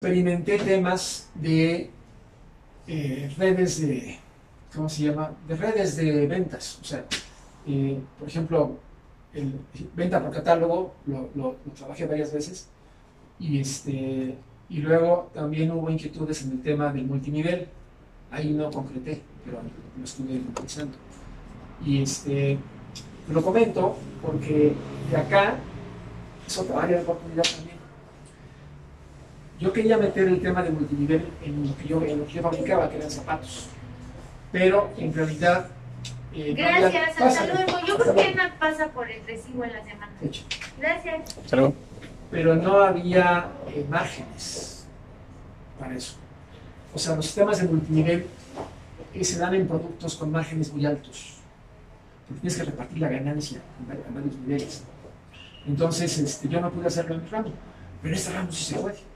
experimenté temas de eh, redes de, ¿cómo se llama? De redes de ventas. O sea, eh, por ejemplo, el venta por catálogo lo, trabajé varias veces y, este, y luego también hubo inquietudes en el tema del multinivel. Ahí no concreté, pero lo estuve utilizando. Y este, lo comento porque de acá es otra área de oportunidad también. Yo quería meter el tema de multinivel en lo que yo, en lo que yo fabricaba, que eran zapatos. Pero en realidad. Eh, Gracias, hasta luego. Yo creo que Ana pasa por el recibo en la semana. Hecho. Gracias. Hasta Pero no había eh, márgenes para eso. O sea, los sistemas de multinivel eh, se dan en productos con márgenes muy altos. Porque tienes que repartir la ganancia en varios niveles. Entonces, este, yo no pude hacerlo en mi ramo. Pero en este ramo sí se puede.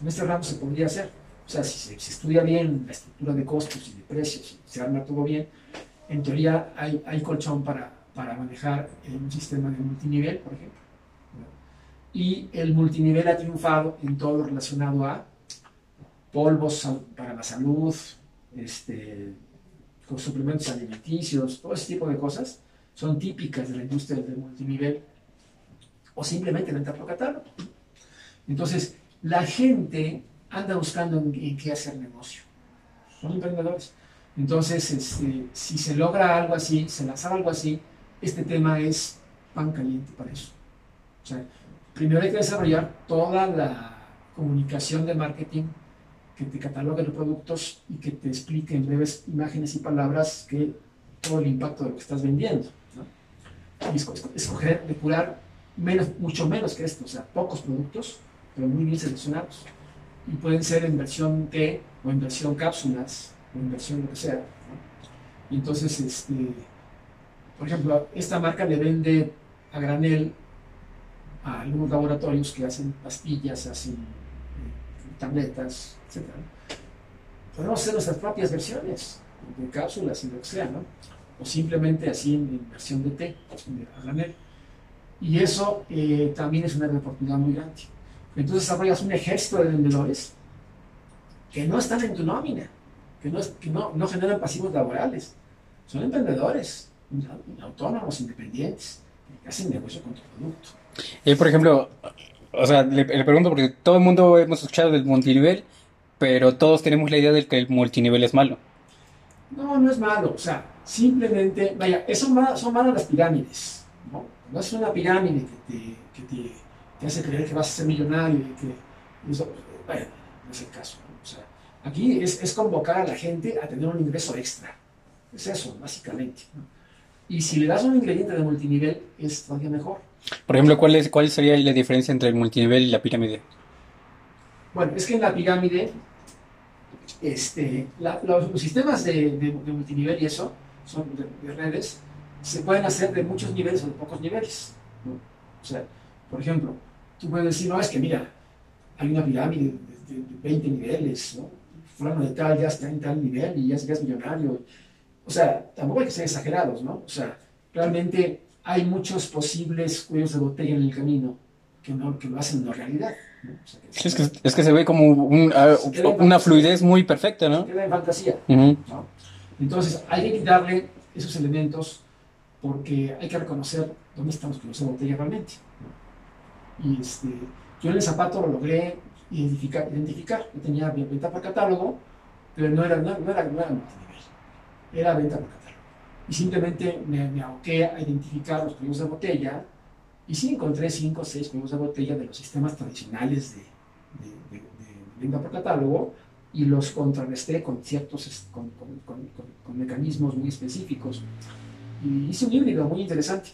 En este ramo se podría hacer. O sea, si se, estudia bien la estructura de costos y de precios, y se arma todo bien, en teoría hay, hay colchón para, para manejar un sistema de multinivel, por ejemplo. Y el multinivel ha triunfado en todo lo relacionado a polvos para la salud, este, con suplementos alimenticios, todo ese tipo de cosas son típicas de la industria del multinivel o simplemente venta por catálogo. Entonces, la gente anda buscando en, qué hacer negocio. Son emprendedores. Entonces, este, si se logra algo así, se lanza algo así, este tema es pan caliente para eso. Primero hay que desarrollar toda la comunicación de marketing que te catalogue los productos y que te explique en breves imágenes y palabras que todo el impacto de lo que estás vendiendo. Y escoger, depurar menos, mucho menos que esto, o sea, pocos productos pero muy bien seleccionados. Y pueden ser en versión T o en versión cápsulas o en versión lo que sea. Y entonces, este, por ejemplo, esta marca le vende a granel a algunos laboratorios que hacen pastillas, hacen eh, tabletas, etc. Podemos hacer nuestras propias versiones de cápsulas y lo que sea, ¿no? O simplemente así en, versión de té, a granel. Y eso eh, también es una oportunidad muy grande. Entonces desarrollas un ejército de vendedores que no están en tu nómina, que no, que no, no generan pasivos laborales. Son emprendedores, autónomos, independientes, que hacen negocio con tu producto. Y por ejemplo, o sea, le, pregunto porque todo el mundo hemos escuchado del multinivel, pero todos tenemos la idea de que el multinivel es malo. No, no es malo. O sea, simplemente, vaya, son malas, son malas las pirámides. ¿no? no es una pirámide que te, que te te hace creer que vas a ser millonario y que eso, bueno, no es el caso. O sea, aquí es, es, convocar a la gente a tener un ingreso extra. Es eso, básicamente. Y si le das un ingrediente de multinivel, es todavía mejor. Por ejemplo, ¿cuál, es, ¿cuál sería la diferencia entre el multinivel y la pirámide? Bueno, es que en la pirámide, este, los, sistemas de, de, multinivel y eso, son de, redes, se pueden hacer de muchos niveles o de pocos niveles. O sea, por ejemplo, tú puedes decir, no, es que mira, hay una pirámide de, 20 niveles, ¿no? Fulano de tal ya está en tal nivel y ya, es millonario. O sea, tampoco hay que ser exagerados, ¿no? O sea, realmente hay muchos posibles cuellos de botella en el camino que, no, que lo hacen una realidad. es, que, es, que, se ve como ah, una fluidez muy perfecta, ¿no? queda en fantasía. Entonces, hay que quitarle esos elementos porque hay que reconocer dónde los cuellos de botella realmente. Y este, yo en el zapato lo logré identificar. identificar. Yo tenía venta por catálogo, pero no era, no, era, no era multinivel, era venta por catálogo. Y simplemente me, me aboqué a identificar los cuellos de botella y sí encontré cinco o seis cuellos de botella de los sistemas tradicionales de, de, venta por catálogo y los contrarresté con ciertos con, con, con, con, mecanismos muy específicos. Y hice un híbrido muy interesante.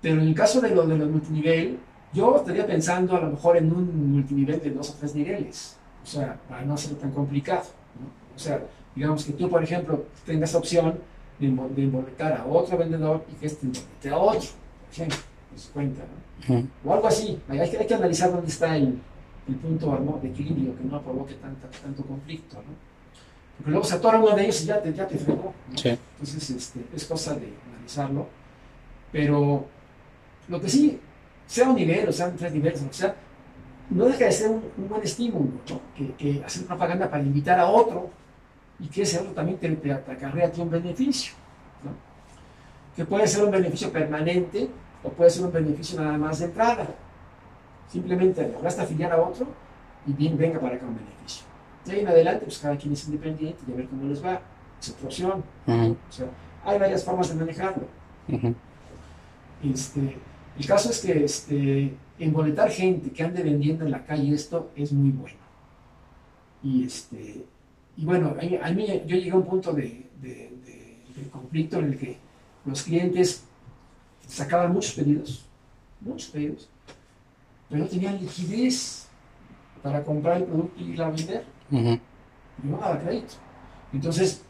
Pero en el caso de lo de los multinivel, yo estaría pensando a lo mejor en un multinivel de dos o tres niveles, o sea, para no ser tan complicado. O sea, digamos que tú, por ejemplo, tengas la opción de, de a otro vendedor y que este involucre a otro, por ejemplo, pues cuenta, ¿no? O algo así. Hay que, hay que, analizar dónde está el, el punto de equilibrio que no provoque tanta, tanto conflicto, ¿no? Porque luego se atora uno de ellos y ya te, ya te fregó. Entonces, este, es cosa de analizarlo. Pero lo que sí, sea un nivel o sean tres niveles, o sea, no deja de ser un, buen estímulo, ¿no? que, que, hacer propaganda para invitar a otro y que ese otro también te, te, acarrea a ti un beneficio. ¿no? Que puede ser un beneficio permanente o puede ser un beneficio nada más de entrada. Simplemente basta afiliar a otro y bien venga para acá un beneficio. De ahí en adelante, pues cada quien es independiente y a ver cómo les va. Es otra opción. o sea, hay varias formas de manejarlo. este, el caso es que este, emboletar gente que ande vendiendo en la calle esto es muy bueno. Y, este, y bueno, a, mí yo llegué a un punto de, de, conflicto en el que los clientes sacaban muchos pedidos, muchos pedidos, pero no tenían liquidez para comprar el producto y la vender. Uh no daba crédito. Entonces,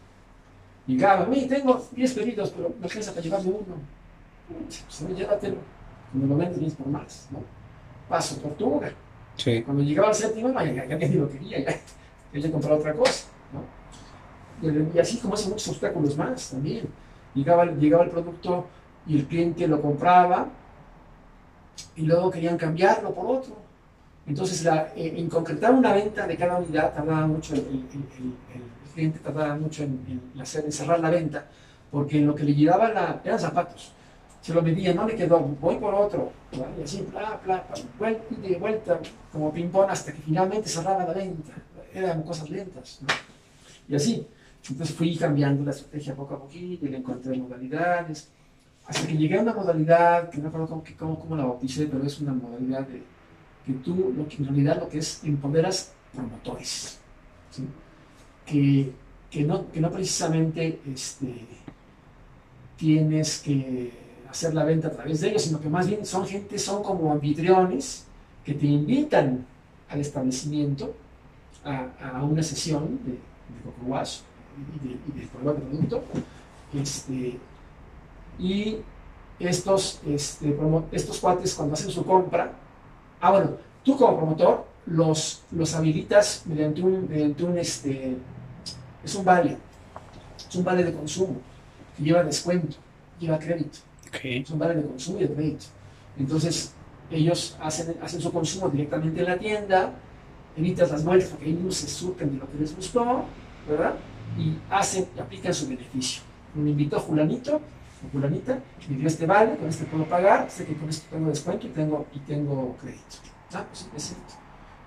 llegaba, mí tengo 10 pedidos, pero me alcanza para llevarme uno. Pues, llévatelo. Cuando lo vendes, por más. ¿no? paso tortuga. Sí. Cuando llegaba al séptimo, ya, ya, ya ni lo quería, ya quería comprar otra cosa. ¿no? Y, así como hace muchos obstáculos más también. Llegaba, llegaba el producto y el cliente lo compraba y luego querían cambiarlo por otro. Entonces, la, eh, en concretar una venta de cada unidad tardaba mucho, el, el, el cliente tardaba mucho en, en, hacer, en cerrar la venta, porque en lo que le llegaban la, eran zapatos se lo medía, no le quedó, voy por otro, y así, bla, bla, vuelta y de vuelta, como ping-pong, hasta que finalmente cerraba la venta. Eran cosas lentas. Y así. Entonces fui cambiando la estrategia poco a poquito y le encontré modalidades. Hasta que llegué a una modalidad, que no recuerdo cómo, cómo, la bauticé, pero es una modalidad de que tú, lo que en realidad lo que es, empoderas promotores. Que, que, no, que no precisamente este, tienes que hacer la venta a través de ellos, sino que más bien son gente, son como anfitriones que te invitan al establecimiento a, una sesión de, de Coco y de, prueba de producto. Este, y estos, este, estos cuates cuando hacen su compra, ah bueno, tú como promotor los, los habilitas mediante un, mediante un este, es un vale, es un vale de consumo que lleva descuento, lleva crédito. Son vales de consumo y de crédito. Entonces, ellos hacen, hacen su consumo directamente en la tienda, evitas las vueltas porque ellos se surten de lo que les gustó, ¿verdad? Y hacen y aplican su beneficio. Me invitó Julanito o Julanita, me dio este vale, con este puedo pagar, sé que con esto tengo descuento y tengo, y tengo crédito. Ah, pues es cierto.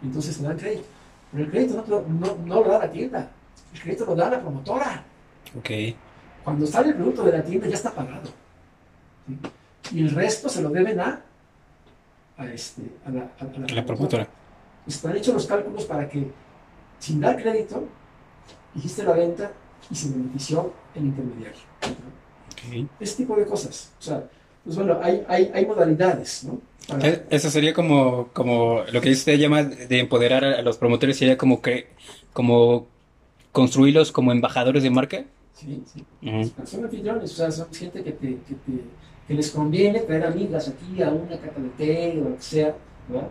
Entonces se dan crédito. Pero el crédito no, no, no, lo da la tienda, el crédito lo da la promotora. Ok. Cuando sale el producto de la tienda ya está pagado. Y el resto se lo deben a, a, este, a la, a, la, promotora. Están hechos los cálculos para que, sin dar crédito, hiciste la venta y se benefició el intermediario. Okay. Ese tipo de cosas. O sea, pues bueno, hay, hay, hay modalidades, ¿no? E, eso sería como, como lo que usted llama de empoderar a los promotores, sería como que como construirlos como embajadores de marca. Sí, sí. Son anfitriones, o sea, son gente que te, que te que les conviene traer amigas aquí a una cata de té o lo que sea, ¿verdad?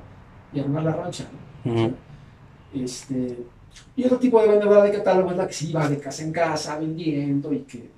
Y armar la rancha. este, y otro tipo de vendedora de catálogo es la que sí va de casa en casa vendiendo y que